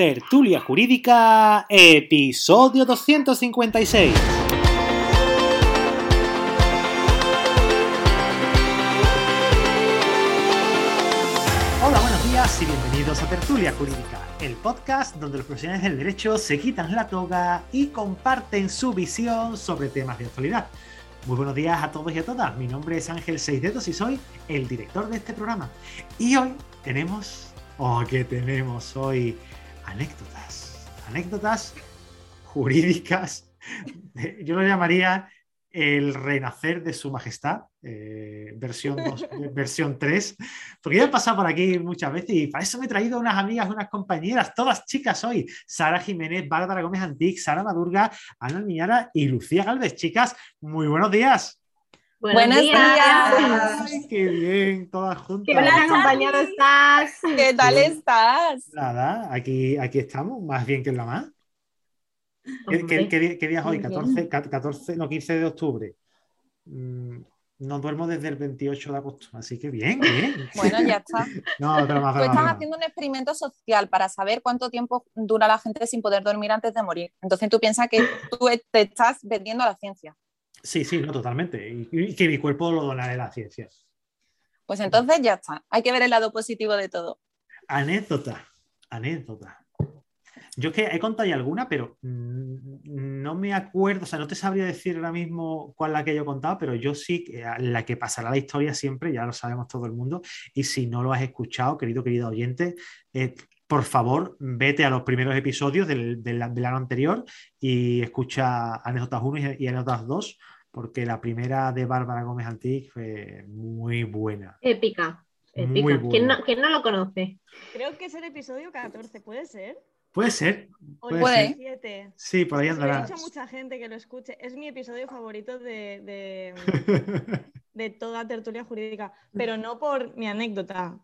Tertulia Jurídica, episodio 256. Hola, buenos días y bienvenidos a Tertulia Jurídica, el podcast donde los profesionales del derecho se quitan la toga y comparten su visión sobre temas de actualidad. Muy buenos días a todos y a todas. Mi nombre es Ángel Seisdedos y soy el director de este programa. Y hoy tenemos, oh, ¿qué tenemos hoy? Anécdotas. Anécdotas jurídicas. Yo lo llamaría el renacer de su majestad, eh, versión, dos- versión 3, porque ya he pasado por aquí muchas veces y para eso me he traído unas amigas, unas compañeras, todas chicas hoy, Sara Jiménez, Bárbara Gómez Antic, Sara Madurga, Ana Almiñara y Lucía Galvez. Chicas, muy buenos días. Buenos, Ay, qué bien, todas juntas. ¿Qué tal, compañero, estás? ¿Qué tal estás? Nada, aquí, aquí estamos, más bien que en la más. ¿Qué, qué- qué día, qué día es hoy? Muy 14, ca- 14, no, 15 de octubre. Mm, no duermo desde el 28 de agosto, así que bien, bien. Bueno, ya está. No, pero más, Tú estás haciendo un experimento social para saber cuánto tiempo dura la gente sin poder dormir antes de morir. Entonces tú piensas que tú te estás vendiendo a la ciencia. Sí, sí, no, totalmente. Y, y que mi cuerpo lo donaré a la ciencia. Pues entonces ya está. Hay que ver el lado positivo de todo. Anécdota, anécdota. Yo es que he contado ya alguna, pero mm, no me acuerdo, o sea, no te sabría decir ahora mismo cuál es la que yo he contado, pero yo sí, que- la que pasará la historia siempre, ya lo sabemos todo el mundo, y si no lo has escuchado, querido, querido oyente, eh, por favor, vete a los primeros episodios del, del, del año anterior y escucha anécdotas 1 y, y anécdotas 2, porque la primera de Bárbara Gómez Antic fue muy buena. Épica. Muy épica. ¿Quién, no, quién no lo conoce? Creo que es el episodio 14, ¿puede ser? Puede ser, O Puede ser. 17. sí, por ahí he andará. dicho a mucha gente que lo escuche. Es mi episodio favorito de, de- de toda tertulia jurídica, pero no por mi anécdota,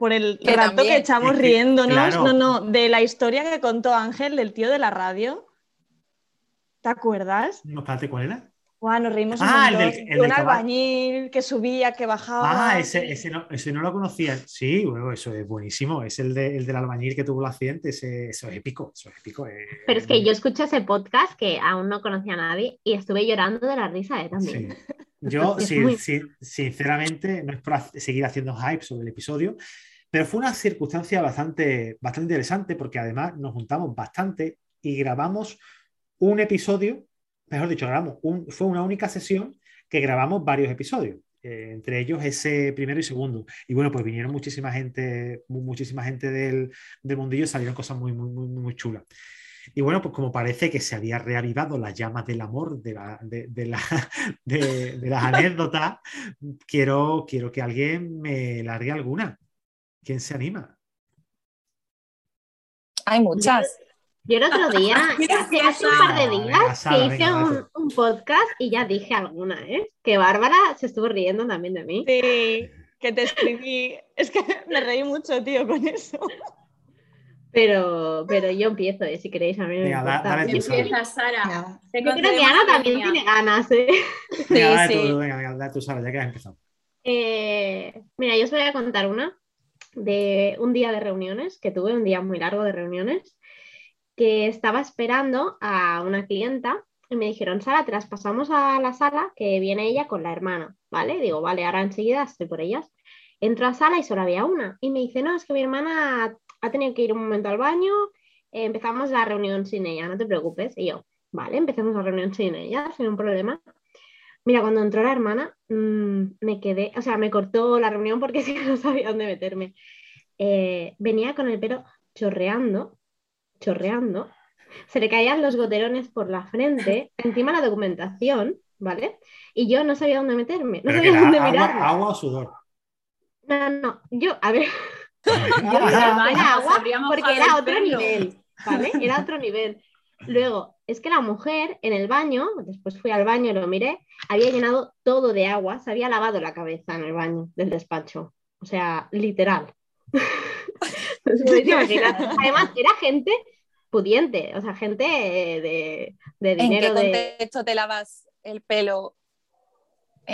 por el Que rato también. que echamos riéndonos. claro. No, no, de la historia que contó Ángel del tío de la radio. ¿Te acuerdas? No, espérate, ¿cuál era? Guau, nos reímos un Ah, el montón. del- el del un caballo. albañil que subía, que bajaba. Ah, ese, ese, no, ese no lo conocía. Sí, bueno, eso es buenísimo. Es el, de- el del albañil que tuvo el accidente. Ese, eso es épico. Eso es épico. eh, Pero es que yo escuché ese podcast que aún no conocía a nadie y estuve llorando de la risa ¿eh? también. Sí. Yo, sí, muy- sí, sinceramente, no es por hac- seguir haciendo hype sobre el episodio, pero fue una circunstancia bastante, bastante interesante porque además nos juntamos bastante y grabamos un episodio, mejor dicho, grabamos un, fue una única sesión que grabamos varios episodios. eh, entre ellos ese primero y segundo. Y bueno, pues vinieron muchísima gente, mu- muchísima gente del, del mundillo salieron cosas muy, muy, muy, muy chulas. Y bueno, pues como parece que se había reavivado las llamas del amor de, la, de, de la, de, de las anécdotas, quiero, quiero que alguien me largue alguna. ¿Quién se anima? Hay muchas. Yo el otro día, hace, hace un par de días, que hice un, un podcast y ya dije alguna, ¿eh? Que Bárbara se estuvo riendo también de mí. Sí, que te escribí. Es que me reí mucho, tío, con eso. Pero, pero yo empiezo, ¿eh? Si queréis, a mí me Venga, da- dale tú, Sara. Empieza Sara. Nada. Te Yo creo que Ana también tiene ganas, ¿eh? Venga, dale sí. tú, venga, venga, dale tú, Sara, ya que has empezado. Eh, mira, yo os voy a contar una de un día de reuniones, que tuve un día muy largo de reuniones, que estaba esperando a una clienta y me dijeron, Sara, te las pasamos a la sala, que viene ella con la hermana, ¿vale? Digo, vale, ahora enseguida estoy por ellas. Entro a sala y solo había una. Y me dice, no, es que mi hermana ha tenido que ir un momento al baño, eh, empezamos la reunión sin ella, no te preocupes. Y yo, vale, empecemos la reunión sin ella, sin un problema. Mira, cuando entró la hermana, mm, me quedé, o sea, me cortó la reunión porque sí que no sabía dónde meterme. Eh, venía con el pelo chorreando, chorreando, se le caían los goterones por la frente, encima la documentación, ¿vale? Y yo no sabía dónde meterme, no sabía dónde mirarme. agua, agua o sudor. No, no, yo, a ver, Ah, era agua porque era otro pelo. nivel, ¿vale? Era otro nivel. Luego, es que la mujer en el baño, después fui al baño y lo miré, había llenado todo de agua, se había lavado la cabeza en el baño del despacho. O sea, literal. Además, era gente pudiente, o sea, gente eh, de, de ¿En qué dinero de... contexto te lavas el pelo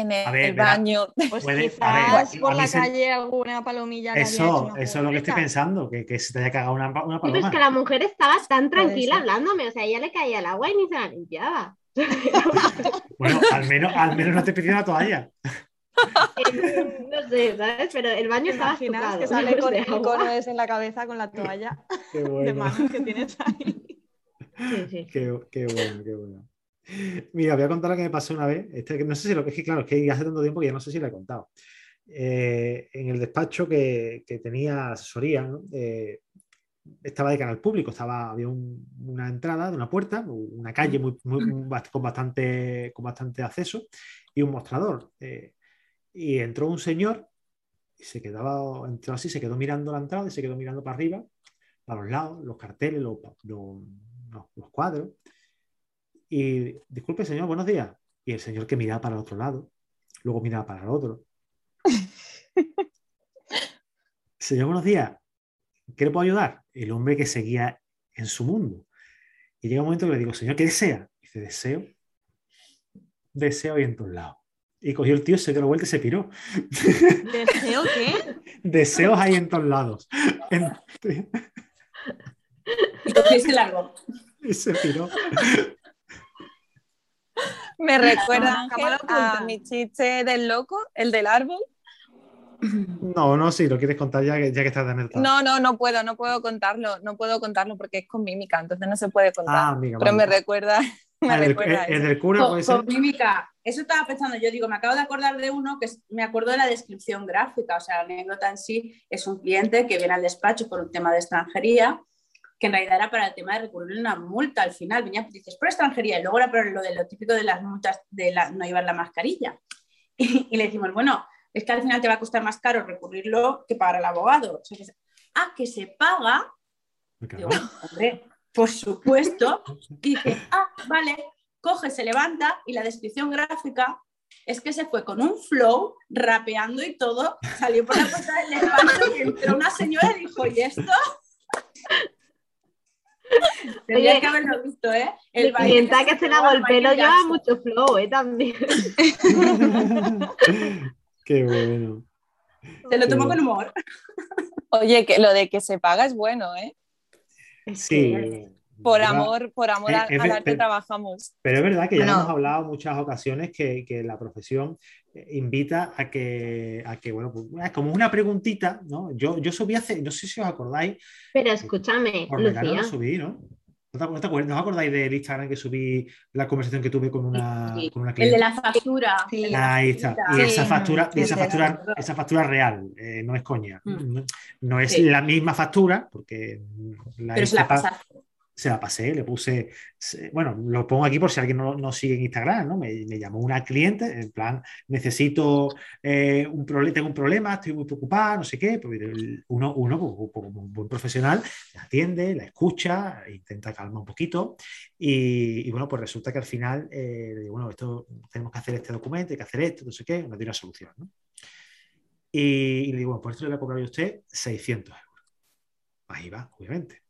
en el, A ver, el verá. baño. Pues Puede- a ver, quizás a por la se- calle alguna palomilla Eso, eso es lo que estoy pensando, que, que se te haya cagado una, una Sí, pero paloma. es que la mujer estaba tan tranquila hablándome, o sea, ella le caía el agua y ni se la limpiaba. Bueno, al menos, al menos no te pidió una toalla. No sé, ¿sabes? Pero el baño ¿Te estaba imaginas que sale con el icono ese en la cabeza con la toalla Qué de bueno. mano que tienes ahí? Sí, sí. Qué, qué bueno, qué bueno. Mira, voy a contar lo que me pasó una vez. Este, no sé si lo que es que, claro, es que hace tanto tiempo que ya no sé si lo he contado. Eh, en el despacho que, que tenía asesoría, ¿no? Eh, estaba de canal público, estaba, había un- una entrada de una puerta, una calle muy, muy- bast- con, bastante, con bastante acceso y un mostrador. Eh, y entró un señor y se quedaba, entró así, se quedó mirando la entrada y se quedó mirando para arriba, para los lados, los carteles, los- los- los cuadros. Y disculpe, señor, buenos días. Y el señor que miraba para el otro lado, luego miraba para el otro. señor, buenos días. ¿Qué le puedo ayudar? El hombre que seguía en su mundo. Y llega un momento que le digo, señor, ¿qué desea? Dice, deseo. Deseo y en todos lados. Y cogió el tío, se dio la vuelta y se piró. ¿Deseo qué? Deseos hay en todos lados. En- Y cogiste largo. Y se piró. Me recuerda Ah, Ángel, a oculta. mi chiste del loco, el del árbol. No, no, si lo quieres contar ya que, ya que estás de anécdota. No, no, no puedo, no puedo contarlo, no puedo contarlo porque es con mímica, entonces no se puede contar. Ah, amiga, pero vale. me recuerda, me Ah, el, del- recuerda el- el del cura Con, puede ser. con mímica. Eso estaba pensando. Yo digo, me acabo de acordar de uno que es- me acuerdo de la descripción gráfica. O sea, la anécdota en sí es un cliente que viene al despacho por un tema de extranjería, que en realidad era para el tema de recurrir una multa. Al final venía, dices, por extranjería. Y luego era por lo de lo típico de las multas de la- no llevar la mascarilla. Y, y le decimos, bueno, es que al final te va a costar más caro recurrirlo que pagar al abogado. O sea, que- ah, que se paga. Digo, hombre, por supuesto. Y dice, ah, vale, coge, se levanta y la descripción gráfica es que se fue con un flow, rapeando y todo, salió por la puerta del despacho y entró una señora y dijo, ¿y esto? Tendría Oye, que haberlo visto, ¿eh? Clienta que se lavó el pelo lleva mucho flow, ¿eh? También. Qué bueno. Se lo tomó con humor. Oye, que lo de que se paga es bueno, ¿eh? Sí. Por amor, por amor Eh, a- es al arte pero- trabajamos. Pero es verdad que ya hemos hablado en muchas ocasiones que, que la profesión eh, invita a que, a que bueno, pues, es como una preguntita, ¿no? Yo, yo subí hace, no sé si os acordáis, Pero escúchame, por verano Lucía. lo subí, ¿no? ¿No te, no acuerdas- no os acordáis del Instagram que subí la conversación que tuve con una, Sí, con una El cliente? de la factura. Sí. el de la Ahí está. factura. Y esa factura, y esa factura, esa factura real, eh, no es coña. Mm. No, no es Sí. la misma factura, porque la Pero se la pasaste. Se la pasé, le puse, se- bueno, lo pongo aquí por si alguien no no sigue en Instagram, ¿no? Me, llamó una cliente, en plan, necesito eh, un problema, tengo un problema, estoy muy preocupada, no sé qué, pues uno, uno como, como un buen profesional, la atiende, la escucha, intenta calmar un poquito y, bueno, pues resulta que al final, eh, digo, bueno, esto, tenemos que hacer este documento, hay que hacer esto, no sé qué, no tiene una solución, ¿no? Y, le digo, bueno, por esto le voy a cobrar a usted 600 euros. Ahí va, obviamente.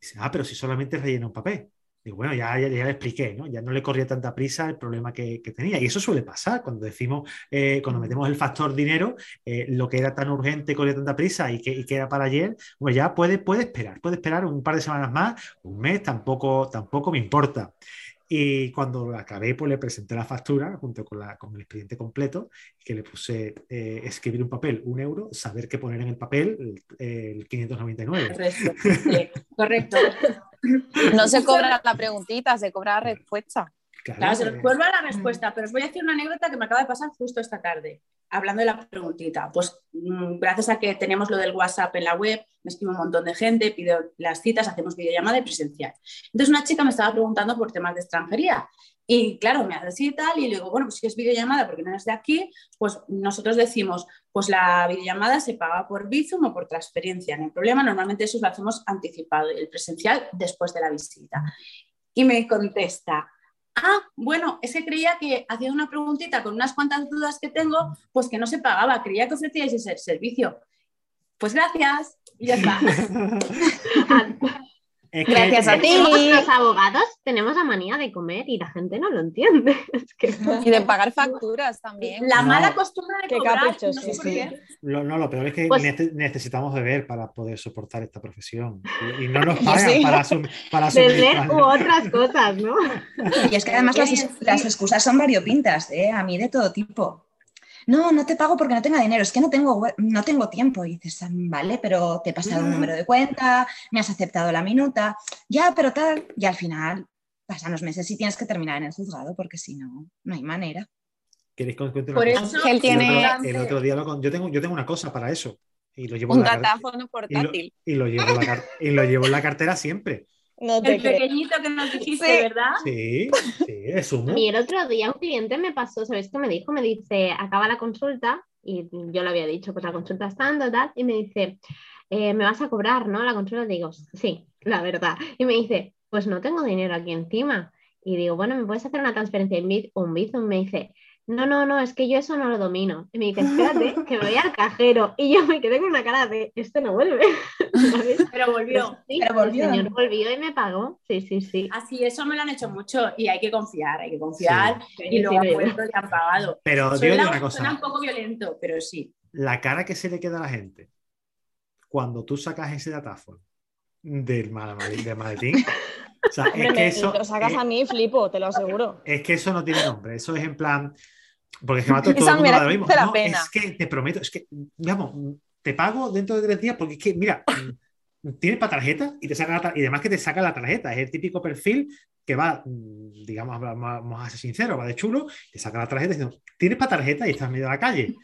Dice, ah, pero si solamente rellena un papel. Digo, bueno, ya, ya, ya le expliqué, ¿no? Ya no le corría tanta prisa el problema que, que tenía. Y eso suele pasar cuando decimos, eh, cuando metemos el factor dinero, eh, lo que era tan urgente, corría tanta prisa y que, y que era para ayer, pues ya puede, puede esperar, puede esperar un par de semanas más, un mes, tampoco, tampoco me importa. Y cuando lo acabé, pues le presenté la factura junto con, la, con el expediente completo, que le puse eh, escribir un papel, un euro, saber qué poner en el papel, el, el 599. El resto. Sí, correcto. No se cobra la preguntita, se cobra la respuesta. Claro, se eh, nos vuelve a la respuesta, pero os voy a decir una anécdota que me acaba de pasar justo esta tarde, hablando de la preguntita. Pues mm, gracias a que tenemos lo del WhatsApp en la web, me escribe un montón de gente, pido las citas, hacemos videollamada y presencial. Entonces una chica me estaba preguntando por temas de extranjería y claro, me hace así y tal y le digo, bueno, pues si es videollamada porque no es de aquí, pues nosotros decimos, pues la videollamada se paga por Bizum o por transferencia, no hay problema, normalmente eso lo hacemos anticipado el presencial después de la visita. Y me contesta, Ah, bueno, es que creía que hacía una preguntita con unas cuantas dudas que tengo, pues que no se pagaba, creía que ofrecíais ese servicio. Pues gracias, y ya está. Es que- Gracias a ti. Los abogados tenemos la manía de comer y la gente no lo entiende. Es que Y de pagar facturas también. La No. mala costumbre de Qué cobrar, caprichos, no sí, sí. Lo, no, lo peor es que Pues- nece- necesitamos beber para poder soportar esta profesión. Y, y no nos pagan Sí. para, asum- para beber u otras cosas, ¿no? Y es que además las excusas son variopintas, ¿eh? a mí de todo tipo. No, no te pago porque no tenga dinero, es que no tengo, no tengo tiempo. Y dices, "Ah, vale, pero te he pasado un número de cuenta, me has aceptado la minuta, ya, pero tal. Y al final pasan los meses y tienes que terminar en el juzgado porque si no, no hay manera. ¿Queréis que os cuente una Por cosa? eso Él El tiene otro, el otro día lo con- yo, tengo, yo tengo una cosa para eso. Y lo llevo, en un la, car- datáfono y lo, portátil. y lo llevo en la car- y lo llevo en la cartera siempre. No te El creo. pequeñito que nos dijiste, Sí. ¿verdad? Sí, sí, es. A mí el otro día un cliente me pasó, ¿sabes qué me dijo? Me dice, acaba la consulta y yo le había dicho, pues la consulta está dando, tal, y me dice, "Eh, me vas a cobrar, ¿no? La consulta, digo, sí, la verdad. Y me dice, pues no tengo dinero aquí encima. Y digo, bueno, ¿me puedes hacer una transferencia en Bit o un Bizum? Me dice, no, no, no, es que yo eso no lo domino. Y me dice, espérate, que me voy al cajero. Y yo me quedé con una cara de, este no vuelve. ¿sabes? Pero volvió. Sí, Pero volvió. El señor volvió y me pagó. Sí, sí, sí. Así, eso me lo han hecho mucho y hay que confiar, hay que confiar. Sí, Y luego sí, han me- vuelto y han pagado. Pero os digo Suena, una suena un cosa. poco violento, pero sí. La cara que se le queda a la gente cuando tú sacas ese datáfono del, mal- del maletín. O sea, es que eso. lo sacas es- a mí flipo, te lo aseguro. Es que eso no tiene nombre, eso es en plan. Porque es que mato todo Esa el mundo a merece mismo. la No, pena. es que te prometo, es que, digamos, te pago dentro de tres días porque es que, mira, tienes para tarjeta y te saca la y además que te saca la tarjeta. Es el típico perfil que va, mm, digamos, vamos vamos a ser sinceros, va de chulo, te saca la tarjeta diciendo, ¿tienes para tarjeta? Y estás en medio de la calle.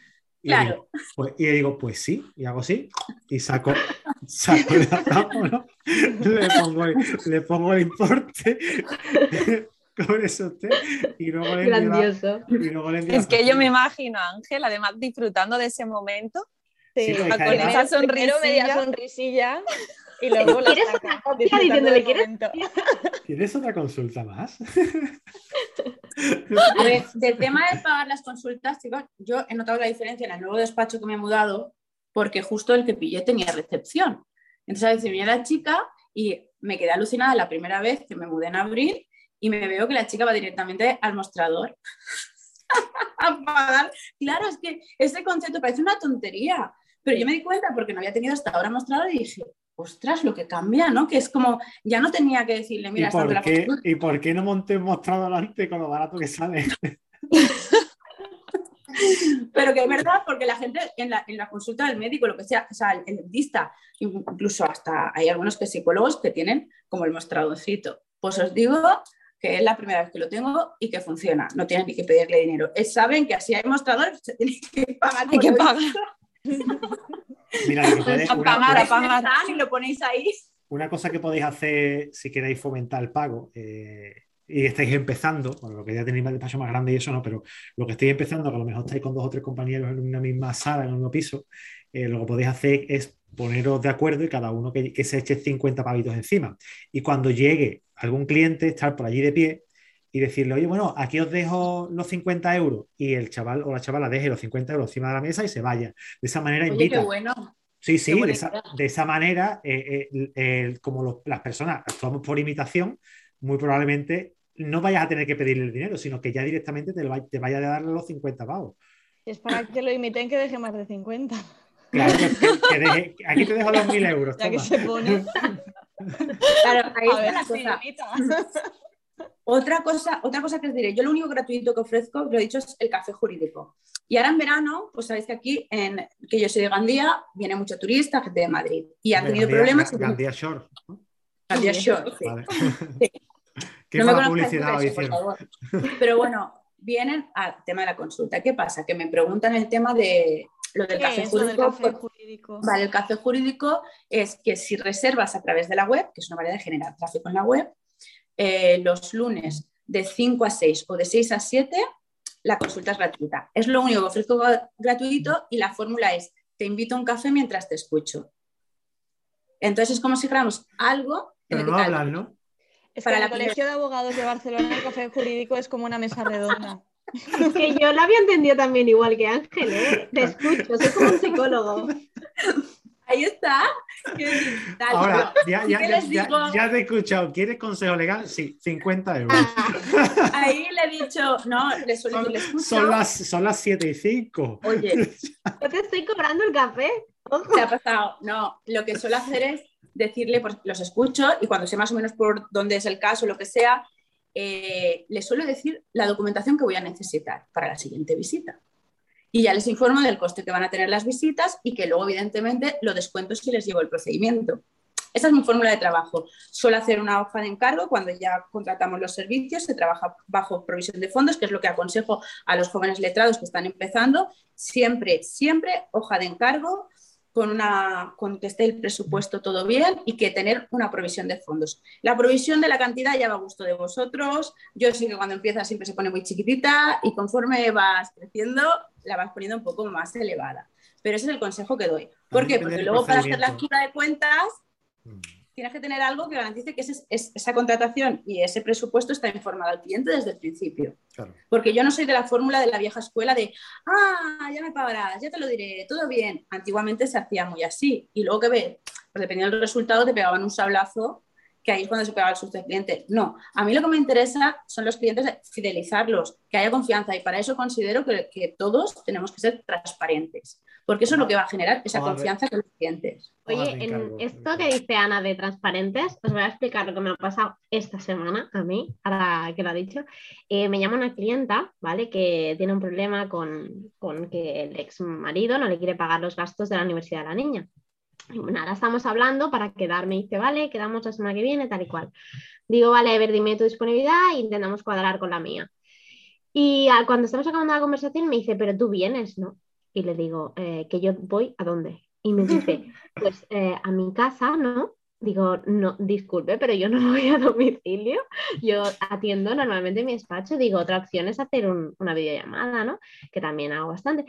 Y, le Claro. digo, pues, y le digo, pues sí, y hago así, y saco, saco el datáfono, le pongo el, le pongo el importe, con eso usted, y luego le Grandioso. y luego le envío la Es que yo me imagino a Ángel, además, disfrutando de ese momento. Sí, Sí, porque con esa Primero media sonrisilla. sonrisilla y luego la ¿Quieres saca, Diciéndole, ¿quieres? ¿Tienes otra consulta más? A ver, del tema de pagar las consultas, chicos, yo he notado la diferencia en el nuevo despacho que me he mudado, porque justo el que pillé tenía recepción. Entonces a veces venía la chica y me quedé alucinada la primera vez que me mudé en abril y me veo que la chica va directamente al mostrador a pagar. Claro, es que ese concepto parece una tontería, pero yo me di cuenta porque no había tenido hasta ahora mostrador y dije, ostras, lo que cambia, ¿no? Que es como, ya no tenía que decirle, ¿Y mira, está por, la qué. ¿Y por qué no monté un mostrador antes con lo barato que sale? Pero que es verdad, porque la gente en la, en la consulta del médico, lo que sea, o sea, el, el dentista, incluso hasta hay algunos que psicólogos que tienen como el mostradorcito. Pues os digo que es la primera vez que lo tengo y que funciona, no tienen ni que pedirle dinero. Es, saben que así hay mostrador, se tiene que pagar. Hay que pagar. Mira, lo que podéis- A una, pagar, una- a pagar. Y lo ponéis ahí. una cosa que podéis hacer si queréis fomentar el pago eh, y estáis empezando, bueno, lo que ya tenéis más despacho más grande y eso no, pero lo que estáis empezando, que a lo mejor estáis con dos o tres compañeros en una misma sala, en un mismo piso, eh, lo que podéis hacer es poneros de acuerdo y cada uno que, que se eche 50 pavitos encima. Y cuando llegue algún cliente, estar por allí de pie y decirle, oye, bueno, aquí os dejo los 50 euros y el chaval o la chavala deje los 50 euros encima de la mesa y se vaya. De esa manera Oye, invita. qué bueno. Sí, sí, de esa, de esa manera, eh, eh, eh, como los- las personas actuamos por imitación, muy probablemente no vayas a tener que pedirle el dinero, sino que ya directamente te, va- te vaya a darle los 50 pavos. Es para que lo imiten que deje más de 50. Claro, que, deje- aquí te dejo los 1000 euros. Ya que se pone. Claro, ahí A ver la cosa. Otra cosa, otra cosa que os diré, yo lo único gratuito que ofrezco, lo he dicho, es el café jurídico. Y ahora en verano, pues sabéis que aquí, en, que yo soy de Gandía, viene mucho turista, gente de Madrid. Y han tenido Gandía- problemas. Gandía Shore. ¿no? Gandía Shore, sí. Vale. Sí. Qué No me publicidad eso, por hicieron. favor. Pero bueno, vienen al tema de la consulta. ¿Qué pasa? Que me preguntan el tema de lo del ¿Qué café es lo del jurídico. café jurídico? Vale, el café jurídico es que si reservas a través de la web, que es una manera de generar tráfico en la web, eh, los lunes de 5 a 6 o de 6 a 7, la consulta es gratuita. Es lo único que ofrezco gratuito y la fórmula es, te invito a un café mientras te escucho. Entonces es como si fuéramos algo Pero no hablan, ¿no? Es que para en el la Colegio de Abogados de Barcelona el café jurídico es como una mesa redonda. Es que yo lo había entendido también igual que Ángel, ¿eh? Te escucho, soy como un psicólogo. Ahí está. Ahora, ya, ya, que ya, te he escuchado. ¿Quieres consejo legal? Sí, 50 euros. Ahí le he dicho, no, le suelo Son, le escucho. son las, son las 7 y 5. Oye, Yo te estoy cobrando el café. ¿Qué ha pasado? No, lo que suelo hacer es decirle, los escucho y cuando sé más o menos por dónde es el caso, lo que sea, eh, les suelo decir la documentación que voy a necesitar para la siguiente visita. Y ya les informo del coste que van a tener las visitas y que luego, evidentemente, lo descuento si les llevo el procedimiento. Esa es mi fórmula de trabajo. Suelo hacer una hoja de encargo cuando ya contratamos los servicios, se trabaja bajo provisión de fondos, que es lo que aconsejo a los jóvenes letrados que están empezando. Siempre, siempre hoja de encargo con, una, con que esté el presupuesto todo bien y que tener una provisión de fondos. La provisión de la cantidad ya va a gusto de vosotros. Yo sé que cuando empieza siempre se pone muy chiquitita y conforme vas creciendo la vas poniendo un poco más elevada. Pero ese es el consejo que doy. ¿Por qué? Porque luego para hacer la escritura de cuentas Mm. Tienes que tener algo que garantice que ese- esa contratación y ese presupuesto está informado al cliente desde el principio. Claro. Porque yo no soy de la fórmula de la vieja escuela de, ah, ya me pagarás, ya te lo diré, todo bien. Antiguamente se hacía muy así. Y luego que ve, pues dependiendo del resultado, te pegaban un sablazo, que ahí es cuando se pegaba el susto del cliente. No, a mí lo que me interesa son los clientes, fidelizarlos, que haya confianza. Y para eso considero que, que todos tenemos que ser transparentes. Porque eso es lo que va a generar esa confianza con los clientes. Oye, en esto que dice Ana de transparentes, os voy a explicar lo que me ha pasado esta semana a mí, ahora que lo ha dicho. Eh, me llama una clienta, ¿vale? Que tiene un problema con, con que el ex marido no le quiere pagar los gastos de la universidad de la niña. Y bueno, ahora estamos hablando para quedarme. Dice, vale, quedamos la semana que viene, tal y cual. Digo, vale, a ver, dime tu disponibilidad e intentamos cuadrar con la mía. Y cuando estamos acabando la conversación me dice, pero tú vienes, ¿no? Y le digo, "Eh, que yo voy a dónde. Y me dice, pues eh, a mi casa, ¿no? Digo, no, disculpe, pero yo no voy a domicilio. Yo atiendo normalmente en mi despacho. Digo, otra opción es hacer un- una videollamada, ¿no? Que también hago bastante.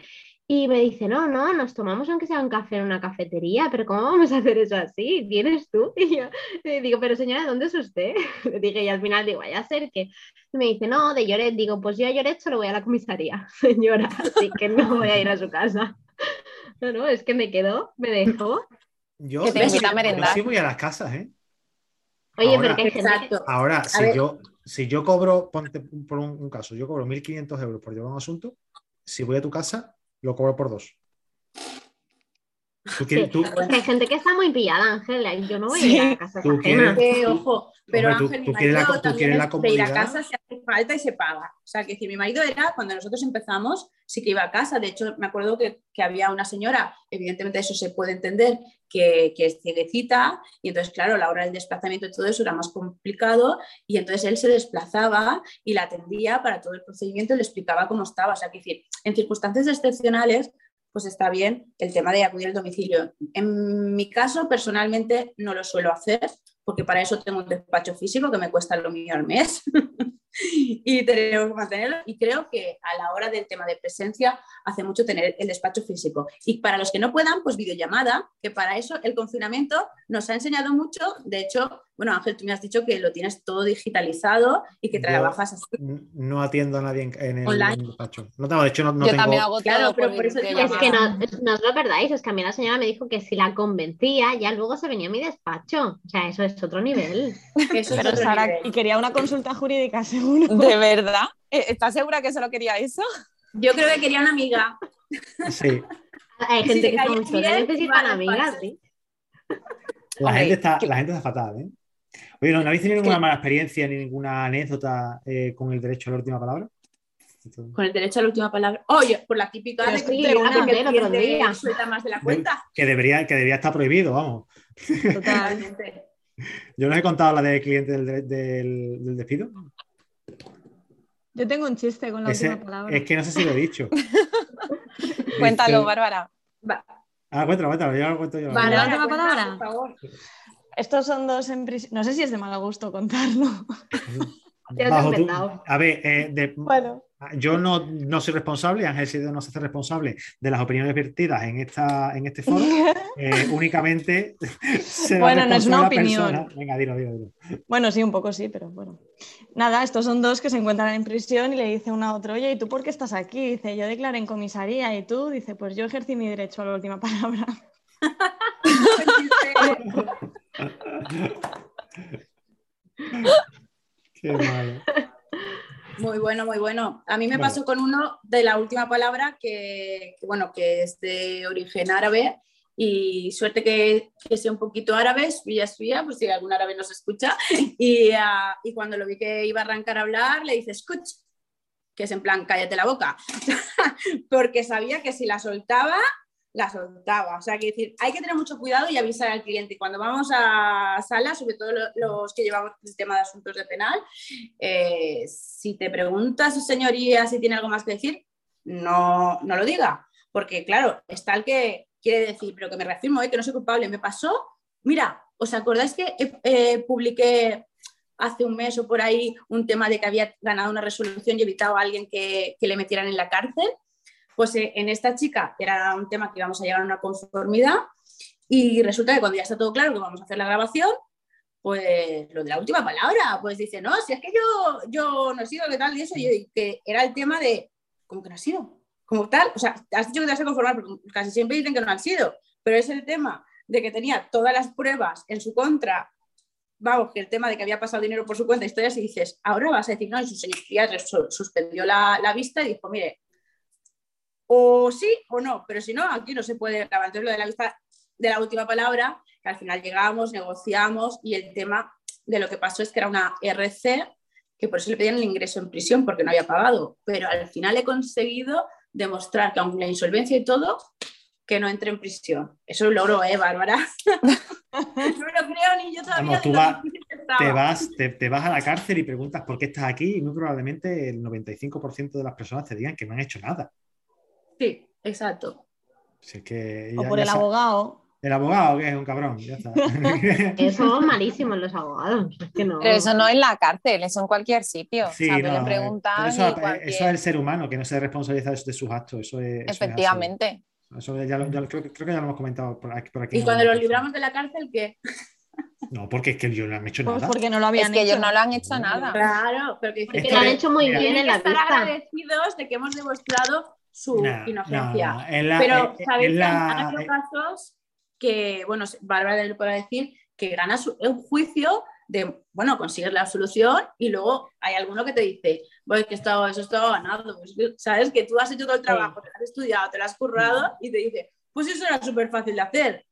Y me dice, no, no, nos tomamos aunque sea un café en una cafetería, pero ¿cómo vamos a hacer eso así? ¿Vienes tú? Y yo le digo, pero señora, ¿dónde es usted? Le dije, y al final digo, vaya a ser que y me dice, no, de Lloret. Digo, pues yo a Lloret solo voy a la comisaría, señora, así que no voy a ir a su casa. No, no, es que me quedó, me dejó. Yo, Que te sí- a merendar. yo sí voy a las casas, ¿eh? Oye, Ahora- porque hay gente que- Exacto. Ahora, si ver. yo, si yo cobro, ponte por un, un caso, yo cobro 1.500 euros por llevar un asunto, si voy a tu casa, lo cobro por dos. Tú Sí, tú- hay gente que está muy pillada, Ángela, y yo no voy Sí. a ir a casa Tú quieres- ojo, pero Hombre, Ángel, tú mi la marido tú también la es de ir a casa si hace falta y se paga. O sea, que decir, mi marido era, cuando nosotros empezamos, sí que iba a casa. De hecho, me acuerdo que, que había una señora, evidentemente eso se puede entender, que, que es cieguecita, y entonces, claro, la hora del desplazamiento y todo eso era más complicado, y entonces él se desplazaba y la atendía para todo el procedimiento y le explicaba cómo estaba. O sea, que decir, en circunstancias excepcionales, pues está bien el tema de acudir al domicilio. En mi caso, personalmente, no lo suelo hacer, porque para eso tengo un despacho físico que me cuesta lo mío al mes y tenemos que mantenerlo. Y creo que a la hora del tema de presencia hace mucho tener el despacho físico. Y para los que no puedan, pues videollamada, que para eso el confinamiento nos ha enseñado mucho. De hecho, bueno, Ángel, tú me has dicho que lo tienes todo digitalizado y que Yo- trabajas así. no atiendo a nadie en, en el, Online. en. No tengo, de hecho, no, no Yo tengo. también hago Claro, todo pero por, eso Es que no, es- no os lo perdáis, es que a mí la señora me dijo que si la convencía, ya luego se venía a mi despacho. O sea, eso es otro nivel. Eso es Pero otro Sara, nivel. y quería una consulta jurídica, seguro. ¿De verdad? Eh, ¿Estás segura que solo quería eso? Yo creo que quería una amiga. Sí, Hay gente te que necesitan amigas, sí. La, gente está, que- la gente está fatal, ¿eh? Oye, ¿no, ¿no habéis tenido ninguna que- mala experiencia ni ninguna anécdota eh, con el derecho a la última palabra? Con el derecho a la última palabra. Oye, por la típica de, sí, de yo una que el cliente día. suelta más de la cuenta. Que debería, que debería estar prohibido, vamos. Total. Totalmente. Yo no os he contado la del cliente del, del- del despido. Yo tengo un chiste con la Ese- última palabra. es que no sé si lo he dicho. Cuéntalo, Dice- Bárbara. Va, Ah, cuéntalo, cuéntalo, ya lo cuento yo. Bárbara, ¿La última palabra? Por favor. Estos son dos en prisión. No sé si es de mal gusto contarlo. Bajo. A ver, eh, de- Bueno, yo no, no soy responsable, Ángel Sido no se hace responsable de las opiniones vertidas en, esta, en este foro. Eh, únicamente será Bueno, no es una opinión. persona. Venga, dilo, dilo, dilo. bueno, sí, un poco sí, pero bueno. Nada, estos son dos que se encuentran en prisión y le dice uno a otro, oye, ¿y tú por qué estás aquí? Dice, yo declaré en comisaría y tú, dice, pues yo ejercí mi derecho a la última palabra. Qué malo. Muy bueno, muy bueno. A mí me Bueno. pasó con uno de la última palabra que, que, bueno, que es de origen árabe y suerte que, que sea un poquito árabe, suya, suya, pues si algún árabe nos escucha. Y, ah, y cuando lo vi que iba a arrancar a hablar, le dice, escuch, que es en plan, cállate la boca, porque sabía que si la soltaba, la soltaba. O sea, que decir, hay que tener mucho cuidado y avisar al cliente. Cuando vamos a sala, sobre todo lo- los que llevamos el tema de asuntos de penal, eh, si te pregunta su señoría si tiene algo más que decir, no, no lo diga. Porque, claro, está el que quiere decir, pero que me reafirmo, eh, que no soy culpable. Me pasó, mira, ¿os acordáis que eh, publiqué hace un mes o por ahí un tema de que había ganado una resolución y evitado a alguien que le metieran en la cárcel? Pues eh, en esta chica era un tema que íbamos a llegar a una conformidad y resulta que cuando ya está todo claro que vamos a hacer la grabación, pues lo de la última palabra, pues dice, no, si es que yo, yo no he sido, ¿qué tal? Y eso, y que era el tema de, ¿cómo que no has sido? Como tal, o sea, has dicho que te vas a conformar, porque casi siempre dicen que no han sido, pero es el tema de que tenía todas las pruebas en su contra, vamos, que el tema de que había pasado dinero por su cuenta, historias, y dices, ahora vas a decir, no, y su señoría suspendió la vista y dijo, mire, o sí o no, pero si no, aquí no se puede grabar. Entonces, lo de la vista de la última palabra, que al final llegamos, negociamos y el tema de lo que pasó es que era una RC, que por eso le pedían el ingreso en prisión porque no había pagado, pero al final he conseguido demostrar que aunque la insolvencia y todo, que no entre en prisión. Eso lo logró, ¿eh, Bárbara? no lo creo ni yo todavía. Vamos, tú. Te vas, te, te vas a la cárcel y preguntas por qué estás aquí y muy probablemente el 95% de las personas te digan que no han hecho nada. Sí, exacto. Si es que O ya- por ya el abogado. El abogado, que es un cabrón, ya está. Somos malísimos los abogados. Es que no. Pero eso no es la cárcel, eso en cualquier sitio. Sí, o sea, tú no, le eh, eso, y cualquier- eso es el ser humano que no se responsabiliza de, sus actos. Eso es, eso es así. Efectivamente. Eso ya lo- ya lo- creo, que- creo que ya lo hemos comentado por aquí. por aquí Y cuando los libramos de la cárcel, ¿qué? No, porque es que yo no han hecho Pues nada. porque no lo habían Es que hecho. ellos no lo han hecho nada. Claro, pero que Porque Esto lo han hecho muy bien en la estar vista. agradecidos de que hemos demostrado su No, no, inocencia. no, la- Pero es- sabéis es que la- han habido casos que, bueno, Bárbara le puede decir que ganas un juicio de, bueno, consigues la absolución y luego hay alguno que te dice, pues que esto, eso estaba ganado, pues, sabes que tú has hecho todo el trabajo, te lo has estudiado, te lo has currado y te dice, pues eso era súper fácil de hacer,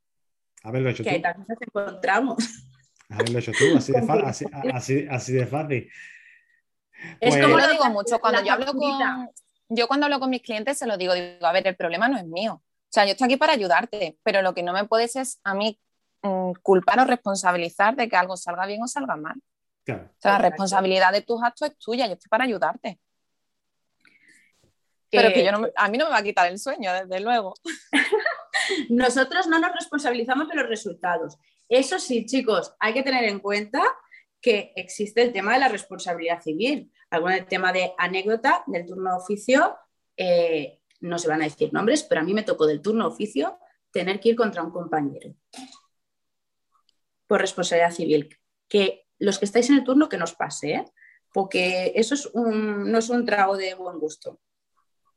Haberlo hecho que tú. hay tantas veces encontramos. Haberlo hecho tú, así de, así, así- así de fácil. Es Pues- como Yo lo digo mucho, cuando la yo hablo con, yo cuando hablo con mis clientes se lo digo, digo, a ver, el problema no es mío. O sea, yo estoy aquí para ayudarte, pero lo que no me puedes es a mí mm, culpar o responsabilizar de que algo salga bien o salga mal. Claro. O sea, la responsabilidad de tus actos es tuya, yo estoy para ayudarte. Pero que yo no me- a mí no me va a quitar el sueño, desde luego. Nosotros no nos responsabilizamos de los resultados. Eso sí, chicos, hay que tener en cuenta que existe el tema de la responsabilidad civil. Algún el tema de anécdota del turno de oficio, eh, no se van a decir nombres, pero a mí me tocó del turno de oficio tener que ir contra un compañero por responsabilidad civil. Que los que estáis en el turno que nos pase, ¿eh? porque eso es un- no es un trago de buen gusto.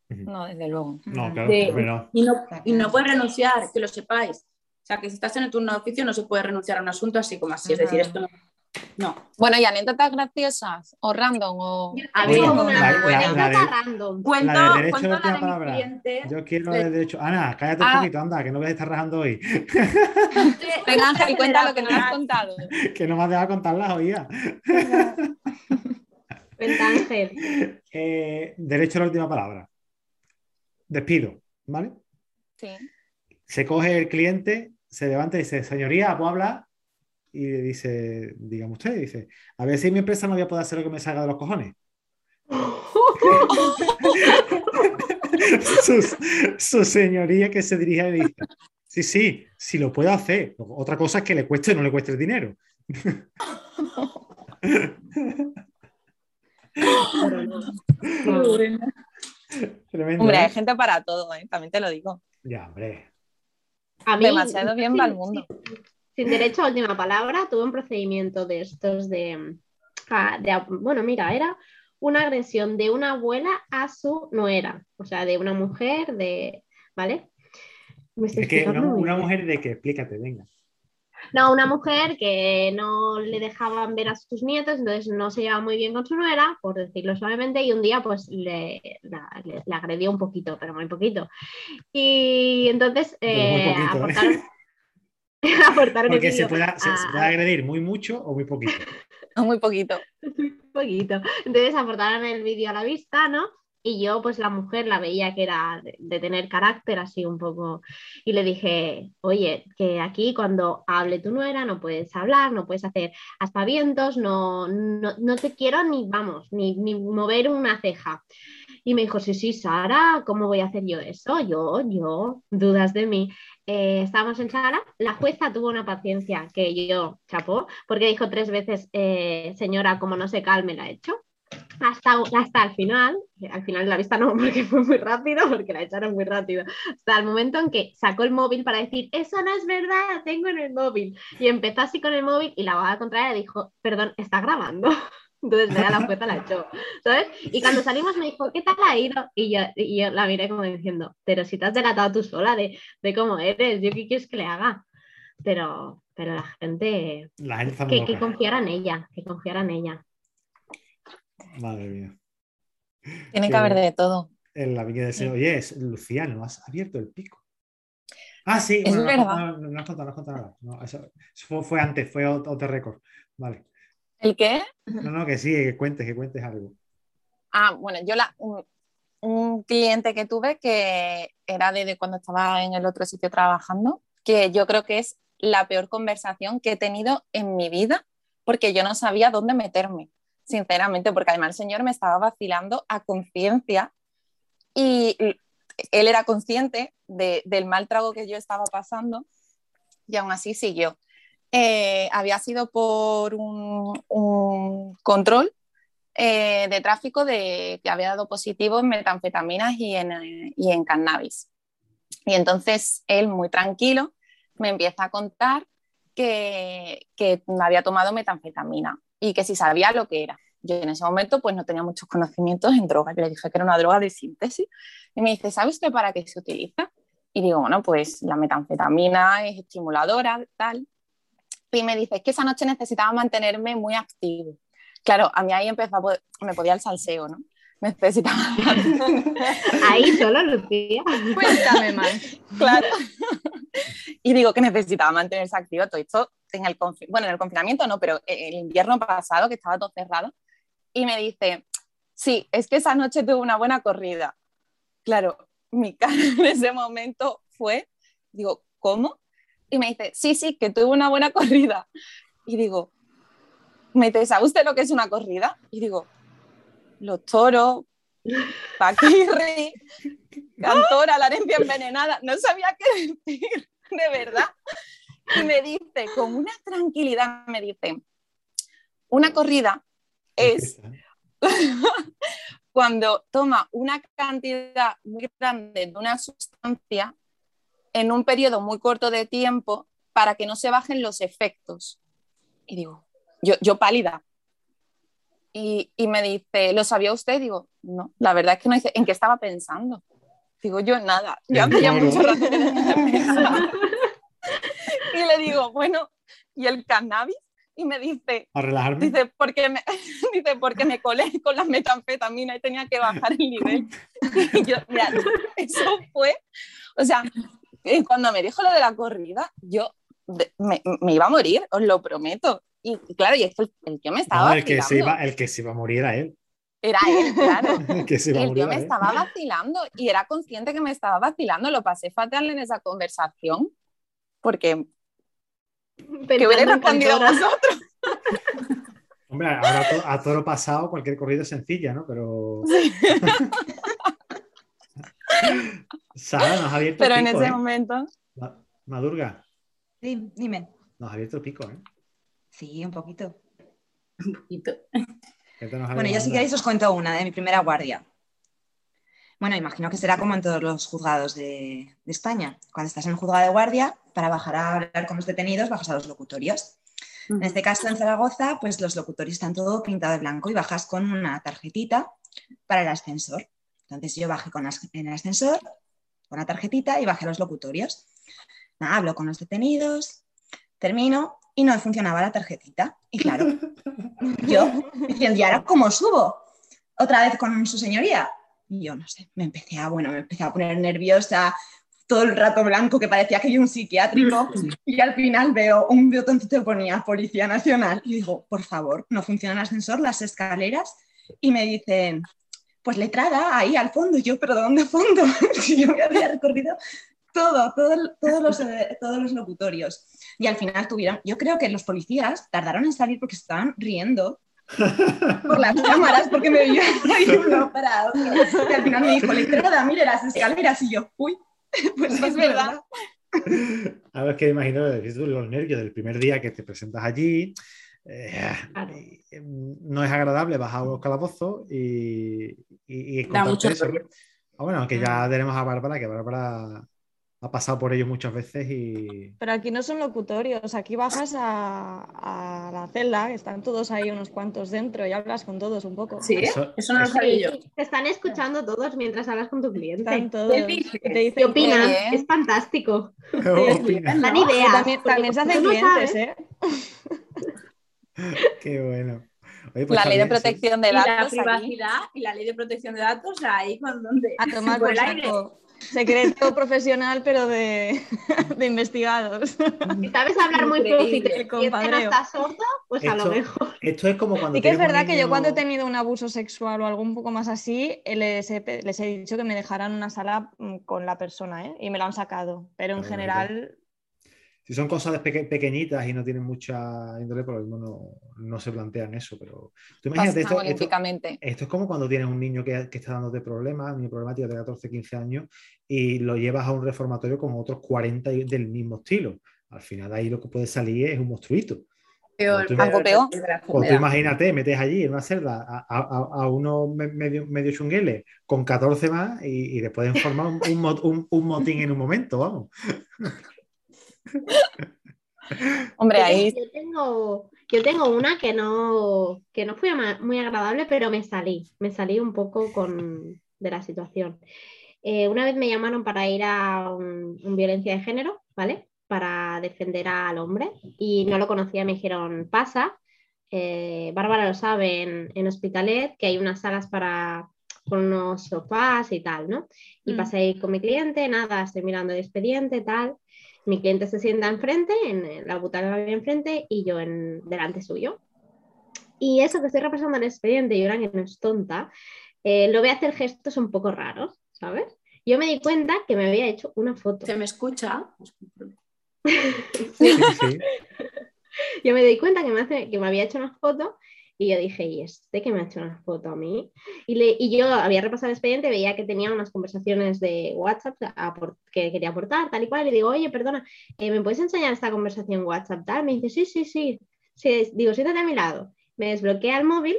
No, desde luego. No, claro, De- no. Y no, y no puedes renunciar, que lo sepáis. O sea, que si estás en el turno de oficio no se puede renunciar a un asunto así como así. Es decir, esto no. No. Bueno, y anécdotas graciosas o random o... A ver, una la- la anécdota de- random. Cuento, La de derecho cuento de la última de palabra. cliente. Yo quiero de- derecho. Ana, cállate un Ah. poquito, anda, que no voy a estar rajando hoy. Venga, Ángel, cuenta lo que no has contado. que no me has dejado contar las oídas. Cuenta, Ángel. Eh, derecho a la última palabra. Despido, ¿vale? Sí. Se coge el cliente, se levanta y dice, señoría, ¿puedo hablar? Y le dice, dígame usted, dice, a ver si mi empresa no voy a poder hacer lo que me salga de los cojones. su, su señoría que se dirige y dice, sí, sí, sí lo puedo hacer. Otra cosa es que le cueste o no le cueste el dinero. Tremendo, Hombre, ¿eh? hay gente para todo, ¿eh? también te lo digo. Ya, hombre. A mí, Demasiado bien va el mundo. Sin derecho a última palabra, tuve un procedimiento de estos de, ah, de- Bueno, mira, era una agresión de una abuela a su nuera, o sea, de una mujer, de. ¿Vale? Me estoy Es que una, mujer de que, explícate, venga. No, una mujer que no le dejaban ver a sus nietos, entonces no se llevaba muy bien con su nuera, por decirlo suavemente, y un día pues le, la- le- le agredió un poquito, pero muy poquito. Y entonces eh, poquito, ¿eh? aportaron, aportaron el Porque se puede, se, se a- puede agredir muy mucho o muy poquito. Muy poquito. muy poquito. Entonces aportaron el vídeo a la vista, ¿no? Y yo, pues la mujer la veía que era de, de tener carácter así un poco. Y le dije, oye, que aquí cuando hable tu nuera no puedes hablar, no puedes hacer aspavientos, no, no, no te quiero ni, vamos, ni, ni mover una ceja. Y me dijo, sí, sí, Sara, ¿cómo voy a hacer yo eso? Yo, yo, dudas de mí. Eh, estábamos en sala, la jueza tuvo una paciencia que yo chapó, porque dijo tres veces, eh, señora, como no se calme, la he hecho. Hasta, hasta el final, al final de la vista no, porque fue muy rápido, porque la echaron muy rápido, hasta el momento en que sacó el móvil para decir, eso no es verdad, tengo en el móvil. Y empezó así con el móvil y la abogada contraria dijo, perdón, está grabando. Entonces ya la jueza la echó, ¿sabes? Y cuando salimos me dijo, ¿qué tal ha ido? Y yo, y yo la miré como diciendo, pero si te has delatado tú sola de, de cómo eres, ¿yo qué quieres que le haga? Pero, pero la gente, La gente que, que confiara en ella, que confiara en ella. Madre mía. Tiene que haber de todo. En la viña de Señor. Oye, es, Lucía, ¿no has abierto el pico? Ah, sí, Es bueno, no, verdad. contado- no, no has contado, no has contado nada. No, eso, eso fue, fue antes, fue otro otro récord. Vale. ¿El qué? No, no, que sí, que cuentes, que cuentes algo. Ah, bueno, yo la, un, un cliente que tuve que era de, de cuando estaba en el otro sitio trabajando, que yo creo que es la peor conversación que he tenido en mi vida, porque yo no sabía dónde meterme, sinceramente, porque además el señor me estaba vacilando a conciencia y él era consciente de- del mal trago que yo estaba pasando y aún así siguió. Eh, había sido por un, un control eh, de tráfico de, que había dado positivo en metanfetaminas y en, y en cannabis. Y entonces él, muy tranquilo, me empieza a contar que, que había tomado metanfetamina y que si sabía lo que era. Yo en ese momento pues no tenía muchos conocimientos en drogas. Le dije que era una droga de síntesis. Y me dice, ¿sabe usted para qué se utiliza? Y digo, bueno, pues la metanfetamina es estimuladora, tal. Y me dice, es que esa noche necesitaba mantenerme muy activo. Claro, a mí ahí empezó, a poder- me podía el salseo, ¿no? Necesitaba, Ahí solo, Lucía. Cuéntame más. claro. Y digo que necesitaba mantenerse activo. Todo esto en el, bueno, en el confinamiento no, pero el invierno pasado, que estaba todo cerrado. Y me dice, sí, es que esa noche tuve una buena corrida. Claro, mi cara en ese momento fue, digo, ¿cómo? Y me dice, sí, sí, que tuve una buena corrida. Y digo, me dice, ¿sabe usted lo que es una corrida? Y digo, los toros, paquirri, cantora, la herencia envenenada. No sabía qué decir, de verdad. Y me dice, con una tranquilidad, me dice, una corrida es cuando toma una cantidad muy grande de una sustancia en un periodo muy corto de tiempo para que no se bajen los efectos. Y digo, yo, yo pálida. Y, y me dice, ¿lo sabía usted? Digo, no, la verdad es que no dice, ¿en qué estaba pensando? Digo, yo nada, yo ya mucho rato. Y le digo, bueno, ¿y el cannabis? Y me dice, A relajarme. Dice, porque me, dice, porque me colé con las metanfetaminas y tenía que bajar el nivel. Y yo, mira, eso fue, o sea, eh, cuando me dijo lo de la corrida, yo me, me iba a morir, os lo prometo. Y claro, y esto, el tío me estaba No, el, que se vacilando. iba, el que se iba a morir era él. Era él, claro. El que se Y iba a el morir tío me estaba vacilando y era consciente que me estaba vacilando. Lo pasé fatal en esa conversación porque que hubiera respondido a vosotros. Hombre, ahora a, to- a toro pasado cualquier corrida es sencilla, ¿no? Pero. Sara, nos ha abierto Pero el en ese ¿eh? momento, Ma- Madurga, Sí, dime. nos ha abierto el pico, ¿eh? Sí, un poquito. Un poquito. ¿Qué te nos ha Bueno, yo si queréis os cuento una de mi primera guardia. Bueno, imagino que será como en todos los juzgados de, de España. Cuando estás en el juzgado de guardia, para bajar a hablar con los detenidos, bajas a los locutorios. En este caso, en Zaragoza, pues los locutorios están todo pintado de blanco y bajas con una tarjetita para el ascensor. Entonces yo bajé con as- en el ascensor con la tarjetita y bajé los locutorios. Nada, hablo con los detenidos, termino y no funcionaba la tarjetita. Y claro, yo diciendo, ¿y ahora cómo subo? Otra vez con su señoría. Y yo no sé, me empecé a, bueno, me empecé a poner nerviosa, todo el rato blanco que parecía que había un psiquiátrico y al final veo un botoncito que ponía Policía Nacional y digo, por favor, no funciona el ascensor, las escaleras y me dicen, pues letrada ahí al fondo. Y yo, pero ¿de dónde fondo? yo me había recorrido todo, todo, todos, los, eh, todos los locutorios. Y al final tuvieron, yo creo que los policías tardaron en salir porque estaban riendo por las cámaras porque me veían ahí uno para otro. Y al final me dijo, letrada, mire las escaleras. Y yo, uy, pues es verdad. A ver, que imagino los nervios del primer día que te presentas allí. Eh, no es agradable bajar los calabozos y, y, Da mucho eso. Ah, bueno, que ya tenemos a Bárbara, que Bárbara ha pasado por ello muchas veces y... Pero aquí no son locutorios, aquí bajas a, a la celda, están todos ahí unos cuantos dentro y hablas con todos un poco. Sí, Eso- eso, no lo sabía yo. Te están escuchando todos mientras hablas con tu cliente. Están todos. ¿Qué dices? Te ¿Qué dicen opinan? Es fantástico. Dan ideas. También, también se hacen no clientes, ¿eh? Qué bueno. Oye, pues La ley de sí. protección de Y la datos. aquí. privacidad y la ley de protección de datos ahí con donde A tomar por el aire. saco. Secreto profesional, pero de, de investigados. Si sabes hablar muy Increíble, flojo y estás sordo, pues a lo Esto- mejor. Esto es como cuando Sí que es verdad que yo cuando he tenido un abuso sexual o algo un poco más así, eh, les he, les he dicho que me dejaran una sala mm, con la persona, ¿eh? Y me lo han sacado. Pero en general, Si son cosas peque- pequeñitas y no tienen mucha índole, por lo mismo no, no se plantean eso. Pero tú imagínate, esto, esto, es como cuando tienes un niño que, que está dándote problemas, un niño problemático de 14, 15 años, y lo llevas a un reformatorio con otros 40 y- del mismo estilo. Al final ahí lo que puede salir es un monstruito. Peor, Tú- Algo peor. Pues tú imagínate, metes allí en una celda a, a, a- unos me- medio, medio chungueles con 14 más y, y le pueden formar un, un- un motín en un momento, vamos. Hombre, Yo ahí tengo- Yo tengo, yo tengo una que no, que no fue muy agradable, pero me salí, me salí un poco con, de la situación. Eh, una vez me llamaron para ir a un, un violencia de género, ¿vale? Para defender al hombre y no lo conocía, me dijeron, pasa, eh, Bárbara lo sabe en, en Hospitalet, que hay unas salas para con unos sofás y tal, ¿no? Y Mm. pasé ahí con mi cliente, nada, estoy mirando el expediente, tal. Mi cliente se sienta enfrente, en en la butaca había enfrente, y yo en, delante suyo. Y eso que estoy repasando el expediente, y ahora que no es tonta, eh, lo voy a hacer gestos un poco raros, ¿sabes? Yo me di cuenta que me había hecho una foto. ¿Se me escucha? Sí, sí. Yo me di cuenta que me, hace, que me había hecho una foto y yo dije, ¿y este que me ha hecho una foto a mí? Y, le, y yo había repasado el expediente, veía que tenía unas conversaciones de WhatsApp a por- que quería aportar, tal y cual, y le digo, oye, perdona, eh, ¿me puedes enseñar esta conversación WhatsApp? Tal? Me dice, sí, sí, sí. sí. Digo, siéntate a mi lado. Me desbloquea el móvil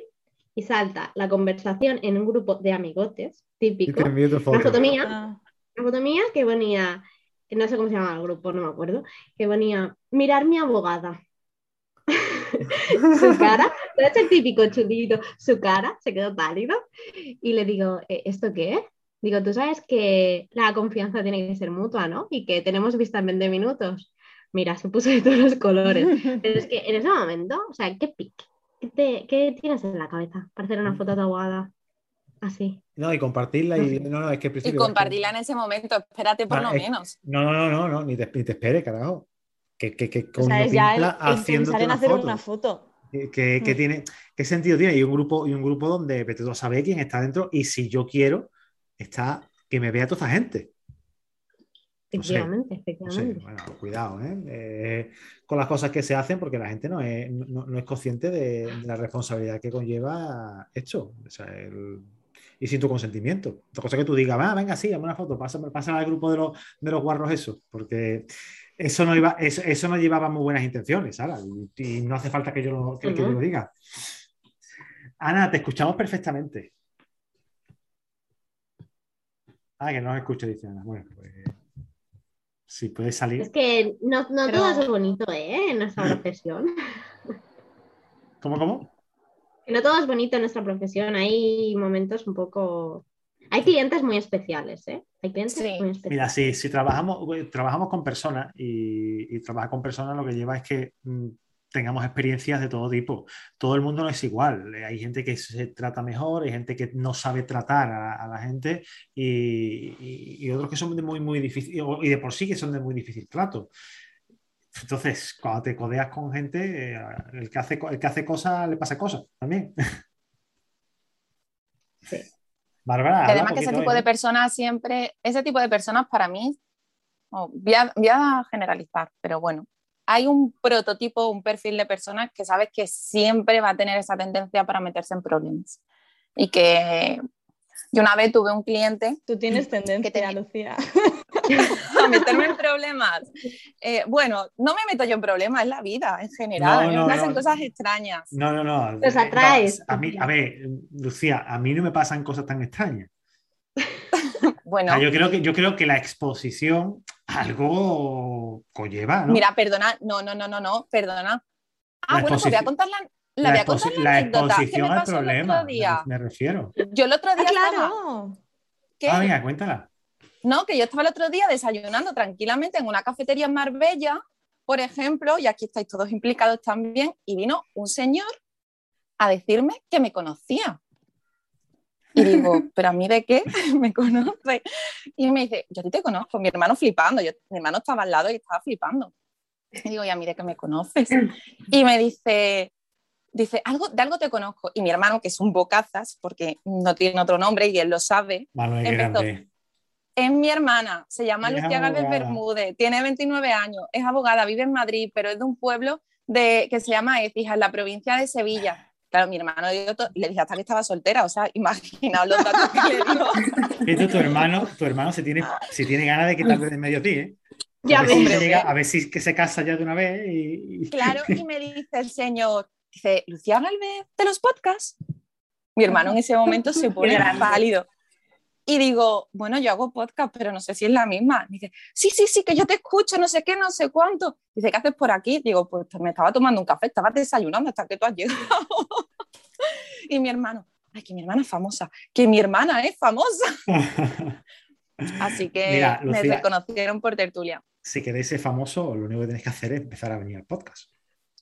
y salta la conversación en un grupo de amigotes, Y típico. te envío tu Una foto. foto mía ah, una foto mía que ponía, no sé cómo se llamaba el grupo, no me acuerdo, que ponía, mirar mi abogada. su cara, es el típico chulito, su cara se quedó pálido y le digo, "¿Eh, ¿esto qué es? Digo, tú sabes que la confianza tiene que ser mutua, ¿no? Y que tenemos vista en 20 minutos. Mira, se puso de todos los colores. Pero es que en ese momento, o sea, ¿qué pic? ¿Qué, te- qué tienes en la cabeza para hacer una foto a tu abogada? Así. No, y compartirla y no, no, es que y compartirla en ese momento, espérate por Ah, lo es- menos. No, no, no, no, no, ni te, ni te espere, carajo. Que, que, que o coño sea, es ya el, pimpla el haciéndote pensar en una hacer foto. una foto. ¿Qué, Mm. tiene, ¿Qué sentido tiene? Y un grupo, y un grupo donde a saber quién está dentro y si yo quiero, está que me vea toda esta gente. No sé. Efectivamente, No sé, efectivamente. bueno, cuidado, ¿eh? Eh, con las cosas que se hacen porque la gente no es, no, no es consciente de, de la responsabilidad que conlleva esto. O sea, el- y sin tu consentimiento. Otra cosa que tú digas, va, venga, sí, dame una foto, pásame, al grupo de los, de los guarros eso, porque eso no, iba, eso, eso no llevaba muy buenas intenciones, Sara, y, y no hace falta que yo lo, que, que yo Ujú. lo diga. Ana, te escuchamos perfectamente. Ah, que no nos escucha, dice Ana. Bueno, pues si puedes salir. Es que no, no Pero- todo es bonito, ¿eh? En nuestra profesión. ¿Cómo, cómo? Que no todo es bonito en nuestra profesión. Hay momentos un poco Hay clientes muy especiales, ¿eh? Hay clientes Sí. muy especiales. Mira, si, si trabajamos, trabajamos con personas y, y trabajar con personas lo que lleva es que mm, tengamos experiencias de todo tipo. Todo el mundo no es igual. Eh, Hay gente que se trata mejor, hay gente que no sabe tratar a, a la gente y, y- y otros que son de muy, muy difícil, y de por sí que son de muy difícil trato. Entonces, cuando te codeas con gente, eh, el que hace, el que hace cosas le pasa cosas también. Sí. Bárbara, además que ese tipo hoy, de personas siempre, ese tipo de personas para mí, oh, voy, a, voy a generalizar, pero bueno, hay un prototipo, un perfil de personas que sabes que siempre va a tener esa tendencia para meterse en problemas. Y que yo una vez tuve un cliente Tú tienes tendencia, tenía- Lucía. a meterme en problemas. Eh, bueno, no me meto yo en problemas, es la vida en general. No, a mí no, me pasan no. cosas extrañas. No, no, no. Los eh, atraes. no, a mí, a ver, Lucía, a mí no me pasan cosas tan extrañas. Bueno, sea, yo creo que, yo creo que la exposición algo conlleva, ¿no? mira, perdona, no, no, no, no, no, perdona. Ah, La bueno, pues voy a contar la, la voy a contar la la anécdota que me exposición al pasó el problema, otro me, día. me refiero. Yo el otro Ah, día estaba, claro. ¿qué? Ah, venga, cuéntala. No, que yo estaba el otro día desayunando tranquilamente en una cafetería en Marbella, por ejemplo, y aquí estáis todos implicados también, y vino un señor a decirme que me conocía. Y digo, ¿pero a mí de qué me conoce? Y me dice, yo a ti te conozco, mi hermano flipando, yo, mi hermano estaba al lado y estaba flipando. Y digo, ¿y a mí de qué me conoces? Y me dice, dice, algo, de algo te conozco. Y mi hermano, que es un bocazas, porque no tiene otro nombre y él lo sabe, Manuel, Empezó. grande. Es mi hermana, se llama Es Lucía Gálvez. Bermúdez, tiene 29 años, es abogada, vive en Madrid, pero es de un pueblo de, que se llama Écija, en la provincia de Sevilla. Claro, mi hermano le dije hasta que estaba soltera, o sea, imaginaos los datos que le dio. Fíjate, tu hermano, tu hermano se tiene, se tiene ganas de quitarte de en medio a ti, ¿eh? Ya a, ver si llega- a ver si que se casa ya de una vez y, y- Claro, y me dice el señor, dice, Lucía Galvez, de los podcasts. Mi hermano en ese momento se pone pálido. Y digo, bueno, yo hago podcast, pero no sé si es la misma. Dice, sí, sí, sí, que yo te escucho, no sé qué, no sé cuánto. Dice, ¿qué haces por aquí? Digo, pues me estaba tomando un café, estaba desayunando hasta que tú has llegado. y mi hermano, ay, que mi hermana es famosa, que mi hermana es famosa. Así que Mira, me reconocieron por tertulia, si queréis ser famoso, lo único que tenéis que hacer es empezar a venir al podcast.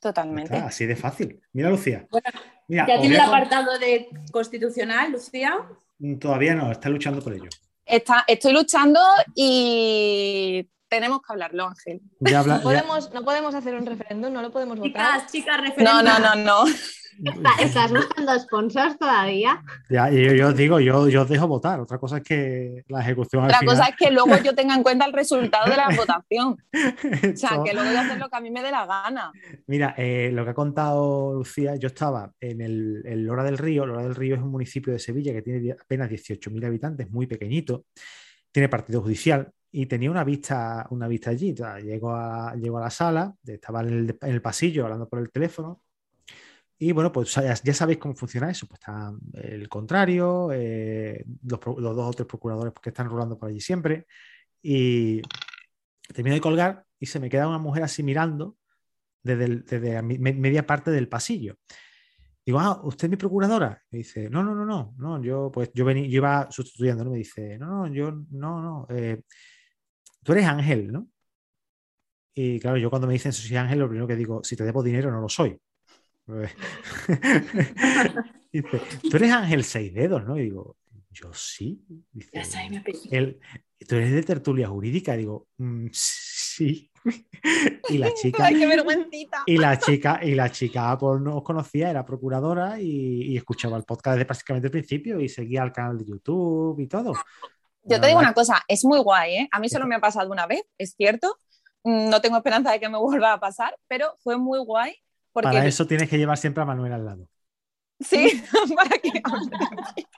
Totalmente. está, así de fácil. Mira, Lucía. Bueno, Mira, ¿Ya tiene el apartado de constitucional, Lucía? Todavía no, está luchando por ello. Está, estoy luchando y tenemos que hablarlo, Ángel. Ya habla- No podemos, no podemos hacer un referéndum, no lo podemos votar. Chicas, chicas, No, referenda. no, no, no. Está- ¿Estás buscando sponsors todavía? ya, yo, yo os digo, yo, yo os dejo votar. Otra cosa es que la ejecución al Otra final- cosa es que luego yo tenga en cuenta el resultado de la votación. O sea, que luego yo hacer lo que a mí me dé la gana. Mira, eh, lo que ha contado Lucía, yo estaba en el, en Lora del Río. Lora del Río es un municipio de Sevilla que tiene apenas 18.000 habitantes, muy pequeñito. Tiene partido judicial y tenía una vista, una vista allí. O sea, llego, a, llego a la sala, estaba en el, en el pasillo hablando por el teléfono. Y bueno, pues ya, ya sabéis cómo funciona eso. Pues está el contrario, eh, los, los dos o tres procuradores que están rolando por allí siempre. Y termino de colgar y se me queda una mujer así mirando desde, el- desde la me- media parte del pasillo. Digo, ah, ¿usted es mi procuradora? Me dice, no, no, no, no, no, yo pues yo vení, yo iba sustituyendo, ¿no? Me dice, no, no, yo no, no, eh, tú eres Ángel, ¿no? Y claro, yo cuando me dicen soy Ángel, lo primero que digo, si te debo dinero, no lo soy. dice, tú eres Ángel seis dedos, ¿no? Y digo, yo sí. Dice, Ya sabes apellido. el, tú eres de tertulia jurídica, digo, "Mm, sí. y la chica, Ay, qué vergüencita. y la chica, y la chica pues, no os conocía, era procuradora y, y escuchaba el podcast desde prácticamente el principio y seguía el canal de YouTube y todo. Yo La te digo verdad una cosa, es muy guay, ¿eh? A mí solo me ha pasado una vez, es cierto. Mm, No tengo esperanza de que me vuelva a pasar, pero fue muy guay porque Para eso tienes que llevar siempre a Manuel al lado. Sí, para que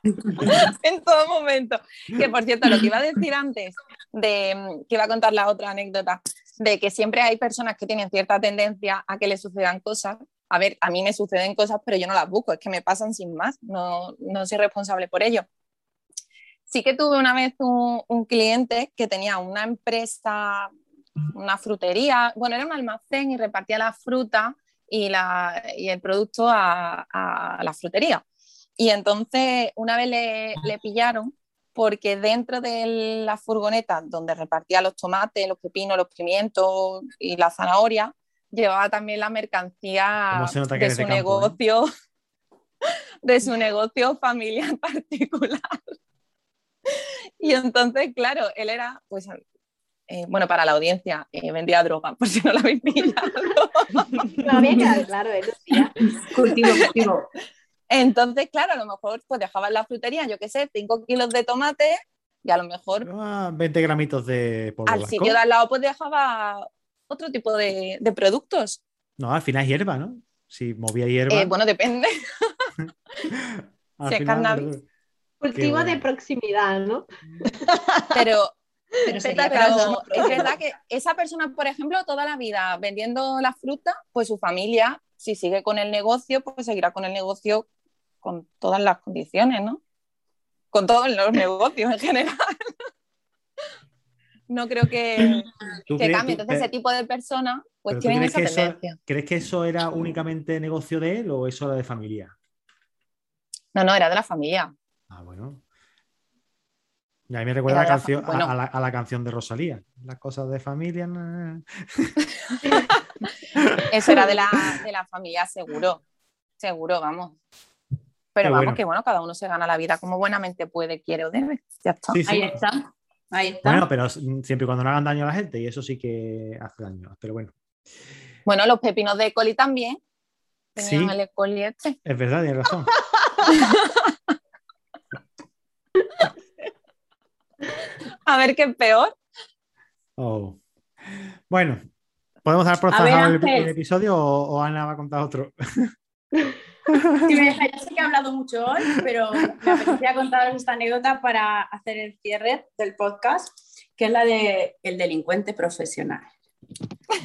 en todo momento. Que por cierto, lo que iba a decir antes, de que iba a contar la otra anécdota, de que siempre hay personas que tienen cierta tendencia a que les sucedan cosas. A ver, a mí me suceden cosas, pero yo no las busco, es que me pasan sin más, no, no soy responsable por ello. Sí que tuve una vez un, un cliente que tenía una empresa, una frutería, bueno, era un almacén y repartía la fruta y, la, y el producto a, a la frutería. Y entonces una vez le, le pillaron porque dentro de la furgoneta donde repartía los tomates, los pepinos, los pimientos y la zanahoria, llevaba también la mercancía ¿Cómo se nota que de su de campo, eh? negocio, de su negocio familiar particular. Y entonces, claro, él era, pues, eh, bueno, para la audiencia, eh, vendía droga, por si no lo habéis pillado. No había quedado claro, ¿eh, Lucía? Cultivo, cultivo. Entonces, claro, a lo mejor pues dejaba en la frutería, yo qué sé, 5 kilos de tomate y a lo mejor Ah, 20 gramitos de polvo al sitio de al lado pues dejaba otro tipo de, de productos. No, al final es hierba, ¿no? Si movía hierba. Eh, bueno, depende. si es cannabis. Cultivo de proximidad, ¿no? Pero, Pero sería es verdad que esa persona, por ejemplo, toda la vida vendiendo la fruta, pues su familia, si sigue con el negocio, pues seguirá con el negocio con todas las condiciones, ¿no? Con todos los negocios en general. No creo que, ¿Tú que crees- cambie. tú- Entonces, ese tipo de personas, pues tienen crees esa que eso- tendencia. ¿Crees que eso era únicamente negocio de él o eso era de familia? No, no, era de la familia. Ah, bueno. Y a mí me recuerda la canción, a- bueno. a, la, a la canción de Rosalía. Las cosas de familia. na- Eso era de la, de la familia, seguro. Seguro, vamos. Pero Qué vamos, bueno. que bueno, cada uno se gana la vida como buenamente puede, quiere o debe. Ya está. Sí, sí. Ahí está. Ahí está. Bueno, pero siempre y cuando no hagan daño a la gente, y eso sí que hace daño. Pero bueno, Bueno, los pepinos de coli también. Tenían Sí. el E. coli este. es verdad, tienes razón. A ver qué es peor. Oh. Bueno, ¿podemos dar por zanjado el, el episodio o, o Ana va a contar otro? Si me dejáis, yo sé que he hablado mucho hoy, pero me apetecía contaros esta anécdota para hacer el cierre del podcast, que es la de el delincuente profesional.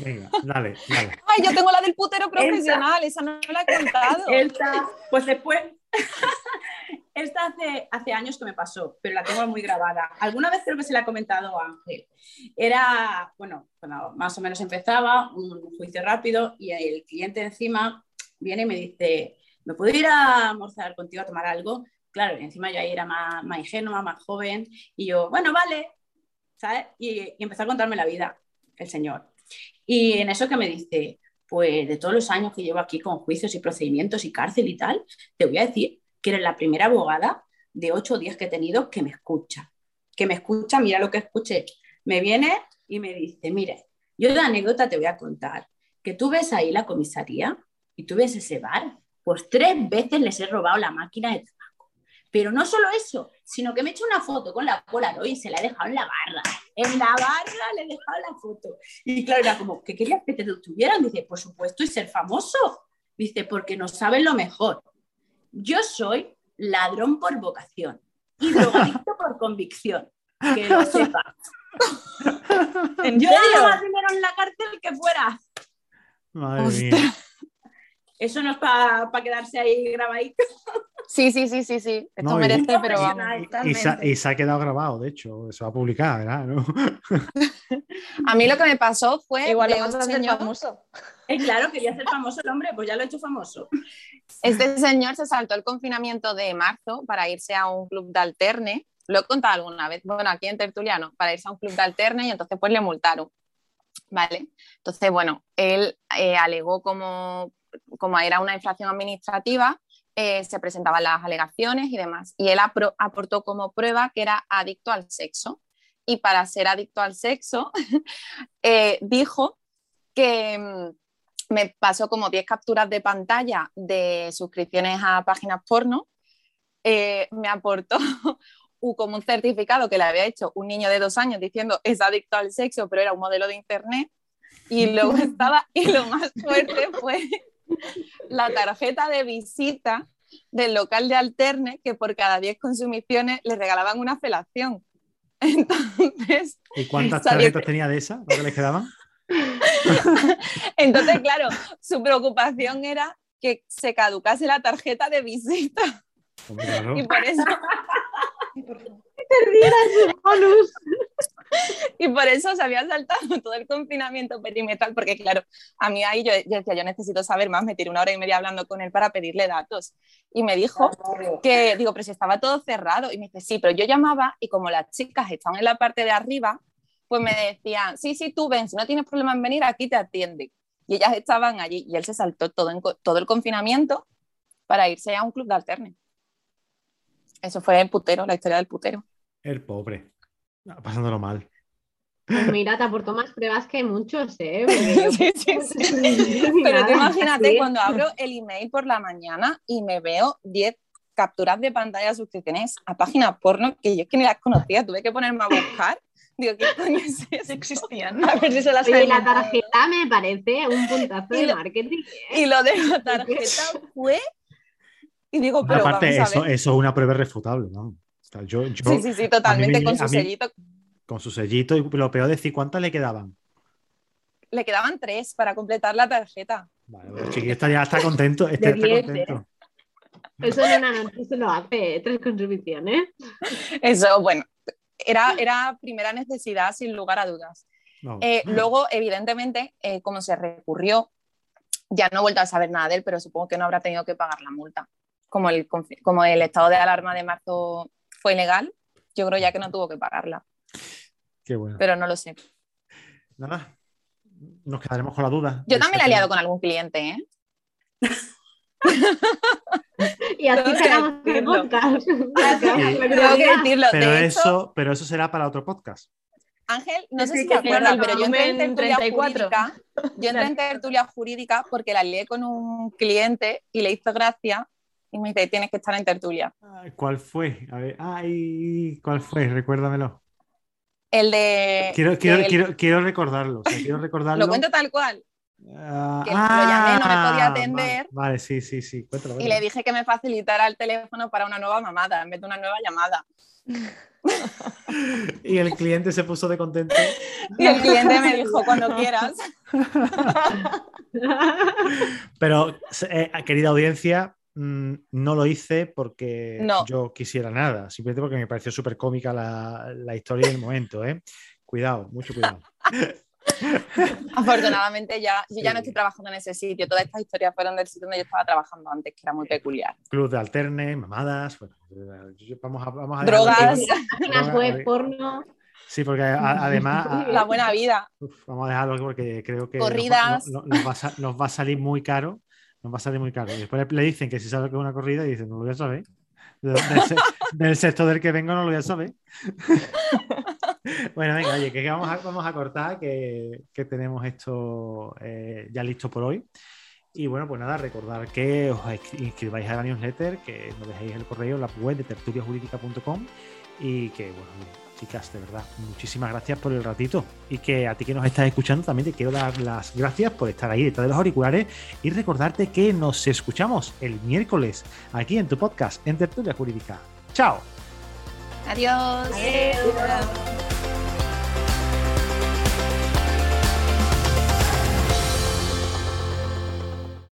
Venga, dale, dale. Ay, yo tengo la del putero profesional, esa no la he contado. Esta, pues después, esta hace, años que me pasó, pero la tengo muy grabada. Alguna vez creo que se la ha comentado Ángel. Era, bueno, cuando más o menos empezaba, un juicio rápido y el cliente encima viene y me dice, ¿me puedo ir a almorzar contigo a tomar algo? Claro, y encima yo ahí era más, más ingenua, más joven, y yo, bueno, vale, ¿sabes? Y, y empezó a contarme la vida, el señor. Y en eso que me dice, pues de todos los años que llevo aquí con juicios y procedimientos y cárcel y tal, te voy a decir que eres la primera abogada de 8 o 10 que he tenido que me escucha. Que me escucha, mira lo que escuché. Me viene y me dice, mire, yo de anécdota te voy a contar que tú ves ahí la comisaría y tú ves ese bar, pues tres veces les he robado la máquina de tabaco. Pero no solo eso, sino que me he hecho una foto con la Polaroid y se la he dejado en la barra. En la barra le he dejado la foto. Y claro, era como, ¿qué querías que te tuvieran? Dice, por supuesto, y ser famoso. Dice, porque no saben lo mejor. Yo soy ladrón por vocación y drogadicto por convicción. Que lo sepa. ¿En Yo serio? más dinero en la cárcel que fuera. Madre mía. Eso no es para quedarse ahí grabadito. Sí, sí, sí, sí, sí. Esto No, y- merece, pero y- vamos. Y se, ha- y se ha quedado grabado, de hecho, se va a publicar, ¿verdad? ¿No? A mí lo que me pasó fue Igual de un a hacer señor, famoso. Eh, claro, quería ser famoso el hombre, pues ya lo he hecho famoso. este señor se saltó el confinamiento de marzo para irse a un club de alterne. Lo he contado alguna vez, bueno, aquí en Tertuliano, para irse a un club de alterne y entonces pues le multaron. Vale, entonces bueno, él eh, alegó como, como era una infracción administrativa, eh, se presentaban las alegaciones y demás. Y él apro- aportó como prueba que era adicto al sexo. Y para ser adicto al sexo, eh, dijo que mm, me pasó como 10 capturas de pantalla de suscripciones a páginas porno. eh, me aportó como un certificado que le había hecho un niño de dos años diciendo es adicto al sexo, pero era un modelo de internet. Y luego estaba, y lo más fuerte fue la tarjeta de visita del local de Alterne, que por cada 10 consumiciones le regalaban una felación. Entonces, ¿Y cuántas Salió- tarjetas tenía de esas? ¿Lo que les quedaban? entonces, claro, su preocupación era que se caducase la tarjeta de visita. Claro. Y por eso, Perdida su bonus. y por eso se había saltado todo el confinamiento perimetral, porque claro, a mí ahí yo, decía, yo necesito saber más, me tiré una hora y media hablando con él para pedirle datos. Y me dijo que, digo, pero si estaba todo cerrado. Y me dice, sí, pero yo llamaba y como las chicas estaban en la parte de arriba, pues me decían, sí, sí, tú ven, si no tienes problema en venir, aquí te atienden. Y ellas estaban allí y él se saltó todo, todo el confinamiento para irse a un club de alterne. Eso fue el putero, la historia del putero. El pobre, pasándolo mal. Pues mira, te aportó más pruebas que muchos, ¿eh? sí, sí, sí. Pero tú imagínate cuando abro el email por la mañana y me veo 10 capturas de pantalla de suscripciones a páginas porno que yo es que ni las conocía, tuve que ponerme a buscar. Digo, ¿qué coño es eso? Existían. A ver si se las Y la tarjeta me parece un puntazo de marketing. ¿eh? Y lo de la tarjeta fue. Y digo, pero. Aparte, vamos a eso, eso es una prueba refutable, ¿no? Yo, yo, Sí, sí, sí, totalmente, me- con su mí- sellito. Con su sellito, y lo peor de decir, ¿cuántas le quedaban? Le quedaban tres para completar la tarjeta. Vale, bueno, chiqui, está ya está contento. Este está contento. Eso en una noche se lo hace, ¿eh? tres consumiciones. Eso, bueno, era, era primera necesidad, sin lugar a dudas. No. Eh, luego, evidentemente, eh, como se recurrió, ya no he vuelto a saber nada de él, pero supongo que no habrá tenido que pagar la multa. Como el, como el estado de alarma de marzo fue ilegal, yo creo ya que no tuvo que pagarla, Qué bueno. pero no lo sé. Nada, nos quedaremos con la duda. Yo también la he liado con algún cliente, ¿eh? Y así Tengo que podcast. Tengo que decirlo. Pero de hecho, eso, pero eso será para otro podcast. Ángel, no sé si te acuerdas, pero yo entré en tertulia 34. jurídica. Yo entré en tertulia jurídica porque la lié con un cliente y le hizo gracia y me dice, tienes que estar en tertulia. ¿Cuál fue? A ver, ay, ¿cuál fue? Recuérdamelo. El de... Quiero, quiero, del- quiero, quiero recordarlo. o sea, quiero recordarlo. Lo cuento tal cual. Ah, que lo llamé, no me podía ah, atender. Vale, vale, sí, sí, sí. Cuéntalo, Y le dije que me facilitara el teléfono para una nueva mamada en vez de una nueva llamada. Y el cliente se puso de contento. Y el cliente me dijo, cuando quieras. Pero, eh, querida audiencia, no lo hice porque No. yo quisiera nada, simplemente porque me pareció súper cómica la, la historia del momento. ¿eh? Cuidado, mucho cuidado. Afortunadamente ya, yo ya no estoy trabajando en ese sitio. Todas estas historias fueron del sitio donde yo estaba trabajando antes, que era muy peculiar. Club de alterne, mamadas. bueno, vamos a, vamos a Drogas. Droga, web, porno. Sí, porque a- además. a- La buena vida. Uf, vamos a dejarlo aquí porque creo que Corridas. va a, nos va a salir muy caro. Nos va a salir muy caro. Y después le dicen que si sabe que es una corrida y dicen, no lo voy a saber. De- del, se- del que vengo no lo voy a saber. bueno, venga, oye, que vamos a, vamos a cortar, que, que tenemos esto eh, ya listo por hoy. Y bueno, pues nada, recordar que os inscribáis a la newsletter, que nos dejéis el correo en la web de tertuliajurídica.com y que, bueno, chicas, de verdad, muchísimas gracias por el ratito y que a ti que nos estás escuchando también te quiero dar las gracias por estar ahí detrás de los auriculares y recordarte que nos escuchamos el miércoles aquí en tu podcast en Tertulia Jurídica. ¡Chao! Adiós. Adiós.